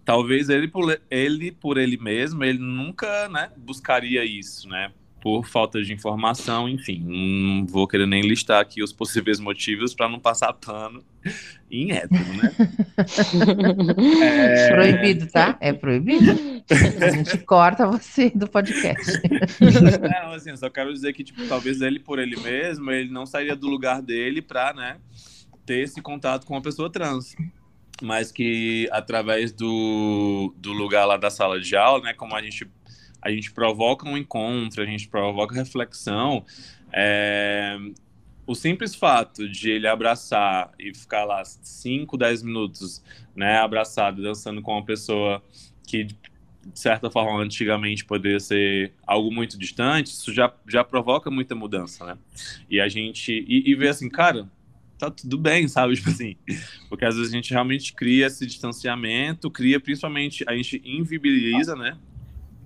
talvez ele por ele, por ele mesmo, ele nunca, né, buscaria isso, né, por falta de informação, enfim, não vou querer nem listar aqui os possíveis motivos para não passar pano em hétero, né? [laughs] é... Proibido, tá? É proibido. A gente corta você do podcast. [laughs] Não, assim, eu só quero dizer que, tipo, talvez ele por ele mesmo, ele não sairia do lugar dele para, né, ter esse contato com uma pessoa trans mas que através do, do lugar lá da sala de aula, né, como a gente a gente provoca um encontro, a gente provoca reflexão, é, o simples fato de ele abraçar e ficar lá 5, 10 minutos, né, abraçado, dançando com uma pessoa que, de certa forma, antigamente poderia ser algo muito distante, isso já, já provoca muita mudança, né? E a gente, e, e ver assim, cara, tá tudo bem, sabe? [laughs] Tipo assim, porque às vezes a gente realmente cria esse distanciamento, cria principalmente, a gente invisibiliza, né?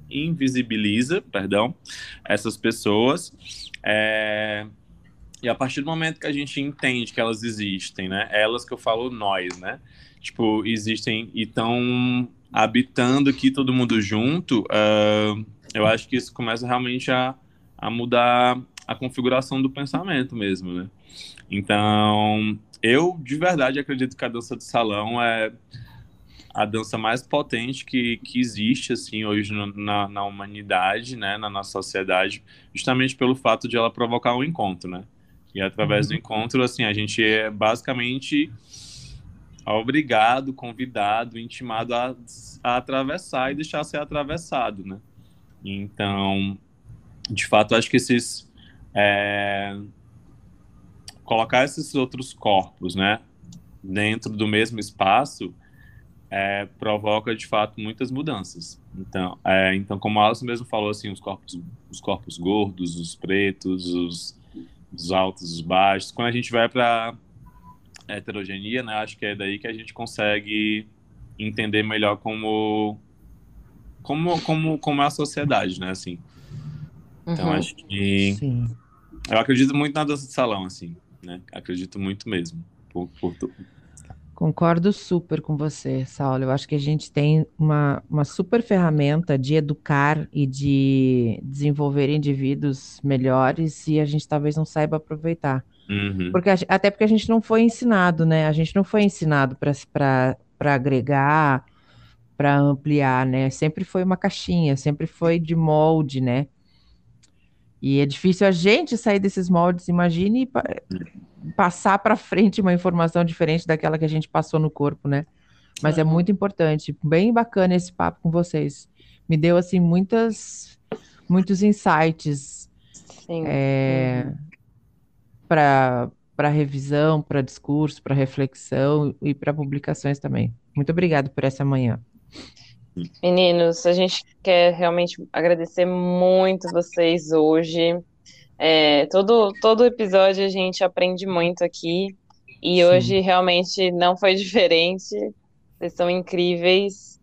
Invisibiliza, perdão, essas pessoas. É... E a partir do momento que a gente entende que elas existem, né? Elas que eu falo nós, né? Tipo, existem e estão habitando aqui todo mundo junto, uh, eu acho que isso começa realmente a, a mudar a configuração do pensamento mesmo, né? Então, eu de verdade acredito que a dança de salão é a dança mais potente que, que existe assim hoje na, na humanidade, né, na nossa sociedade, justamente pelo fato de ela provocar um encontro, né? E através uhum. do encontro, assim, a gente é basicamente obrigado, convidado, intimado a, a atravessar e deixar ser atravessado, né? Então, de fato, acho que esses é, colocar esses outros corpos, né, dentro do mesmo espaço, é, provoca de fato muitas mudanças. Então, é, então como a Alison mesmo falou, assim, os corpos, os corpos gordos, os pretos, os, os altos, os baixos. Quando a gente vai para heterogeneia, né, acho que é daí que a gente consegue entender melhor como como como como é a sociedade, né, assim. Então uhum. acho que Sim. Eu acredito muito na dança de salão, assim, né? Acredito muito mesmo. Por, por... Concordo super com você, Saulo. Eu acho que a gente tem uma, uma super ferramenta de educar e de desenvolver indivíduos melhores e a gente talvez não saiba aproveitar. Uhum. Porque a, até porque a gente não foi ensinado, né? A gente não foi ensinado para agregar, para ampliar, né? Sempre foi uma caixinha, sempre foi de molde, né? E é difícil a gente sair desses moldes, imagine pa passar para frente uma informação diferente daquela que a gente passou no corpo, né? Mas é muito importante, bem bacana esse papo com vocês. Me deu assim muitas muitos insights é, uhum. para para revisão, para discurso, para reflexão e para publicações também. Muito obrigado por essa manhã. Meninos, a gente quer realmente agradecer muito vocês hoje. É, todo, todo episódio a gente aprende muito aqui e Sim. hoje realmente não foi [laughs] diferente. Vocês são incríveis.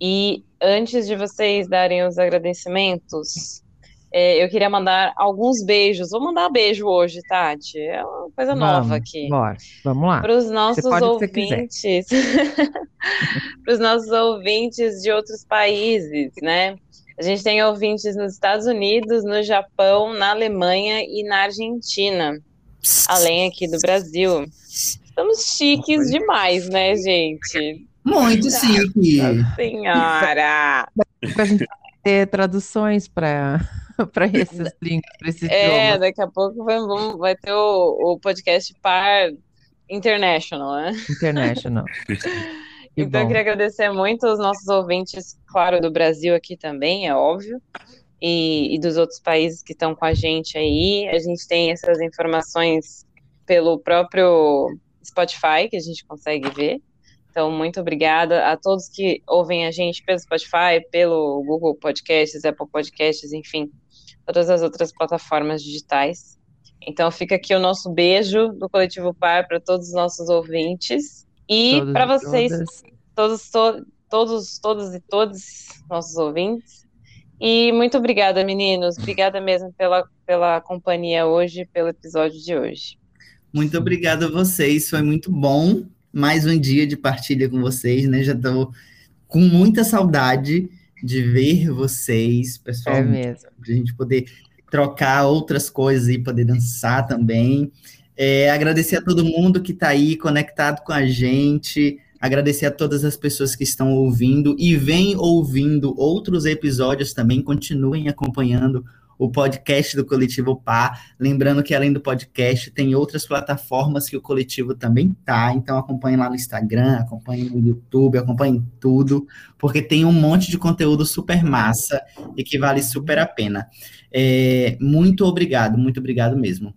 E antes de vocês darem os agradecimentos, é, eu queria mandar alguns beijos. Vou mandar beijo hoje, Tati. É uma coisa vamos, nova aqui. Bora, vamos lá. Para os nossos ouvintes. [laughs] Para os nossos ouvintes de outros países, né? A gente tem ouvintes nos Estados Unidos, no Japão, na Alemanha e na Argentina. Além aqui do Brasil. Estamos chiques demais, né, gente? Muito chique. Senhora! Para a gente ter traduções para [laughs] para [laughs] esses links, para esses É, daqui a pouco vai, vai ter o, o podcast par international, né? International. [laughs] então, eu queria agradecer muito os nossos ouvintes, claro, do Brasil aqui também, é óbvio, e, e dos outros países que estão com a gente aí. A gente tem essas informações pelo próprio Spotify, que a gente consegue ver. Então, muito obrigada a todos que ouvem a gente pelo Spotify, pelo Google Podcasts, Apple Podcasts, enfim, todas as outras plataformas digitais. Então fica aqui o nosso beijo do Coletivo Par para todos os nossos ouvintes e para vocês, todos, to, todos, todos e todos nossos ouvintes. E muito obrigada, meninos. Obrigada mesmo pela, pela companhia hoje, pelo episódio de hoje. Muito obrigado a vocês, foi muito bom. Mais um dia de partilha com vocês, né? Já estou com muita saudade de ver vocês, pessoal. É mesmo. De a gente poder trocar outras coisas e poder dançar também. É, agradecer a todo mundo que está aí conectado com a gente. Agradecer a todas as pessoas que estão ouvindo e vêm ouvindo outros episódios também. Continuem acompanhando o podcast do Coletivo Pá. Lembrando que além do podcast, tem outras plataformas que o coletivo também tá. Então acompanhe lá no Instagram, acompanhe no YouTube, acompanhe tudo, porque tem um monte de conteúdo super massa e que vale super a pena. É, muito obrigado, muito obrigado mesmo.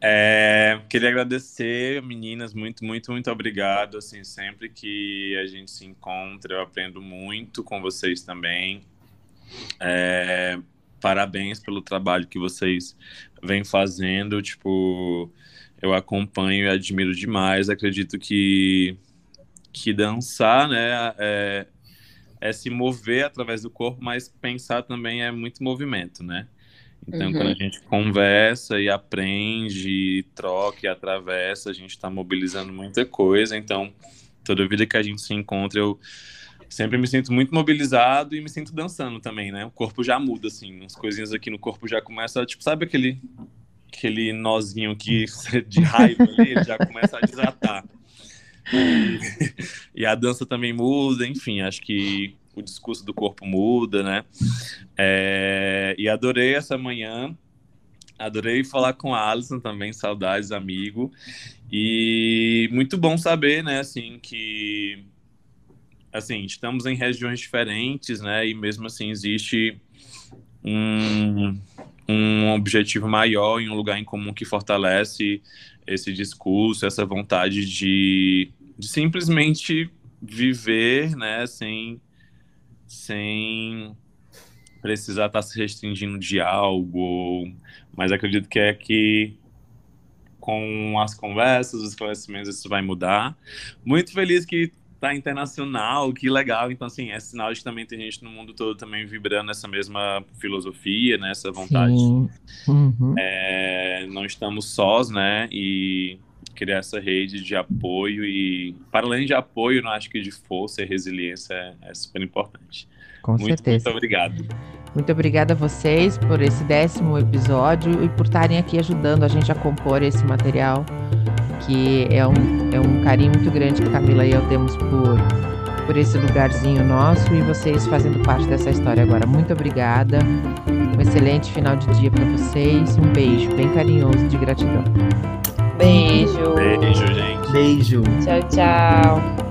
É, queria agradecer, meninas, muito, muito, muito obrigado. Assim, sempre que a gente se encontra, eu aprendo muito com vocês também. É, parabéns pelo trabalho que vocês vêm fazendo. Tipo, eu acompanho e admiro demais. Acredito que, que dançar, né, é, é se mover através do corpo, mas pensar também é muito movimento, né? Então, uhum. quando a gente conversa e aprende, troca e atravessa, a gente está mobilizando muita coisa. Então, toda vida que a gente se encontra, eu sempre me sinto muito mobilizado e me sinto dançando também, né? O corpo já muda, assim, as coisinhas aqui no corpo já começa, tipo, sabe aquele aquele nozinho que [laughs] de raiva ali, ele já começa a desatar. E, [laughs] e, a dança também muda, enfim, acho que o discurso do corpo muda, né? É, e adorei essa manhã, adorei falar com a Alison também, saudades, amigo. E muito bom saber, né, assim, que assim, estamos em regiões diferentes, né? E mesmo assim existe um, um objetivo maior e um lugar em comum que fortalece esse discurso, essa vontade de, de simplesmente viver, né, sem, sem precisar estar se restringindo de algo, mas acredito que é que com as conversas, os esclarecimentos, isso vai mudar. Muito feliz que tá internacional, que legal. Então, assim, é sinal de que também tem gente no mundo todo também vibrando essa mesma filosofia, né? Essa vontade. Uhum. É, não estamos sós, né? E criar essa rede de apoio e, para além de apoio, eu acho que de força e resiliência é, é super importante. Com muito, certeza. Muito obrigado. Muito obrigada a vocês por esse décimo episódio e por estarem aqui ajudando a gente a compor esse material que é um, é um carinho muito grande que Camila e eu temos por, por esse lugarzinho nosso e vocês fazendo parte dessa história agora. Muito obrigada. Um excelente final de dia para vocês. Um beijo bem carinhoso de gratidão. Beijo. Beijo, gente. Beijo. Tchau, tchau.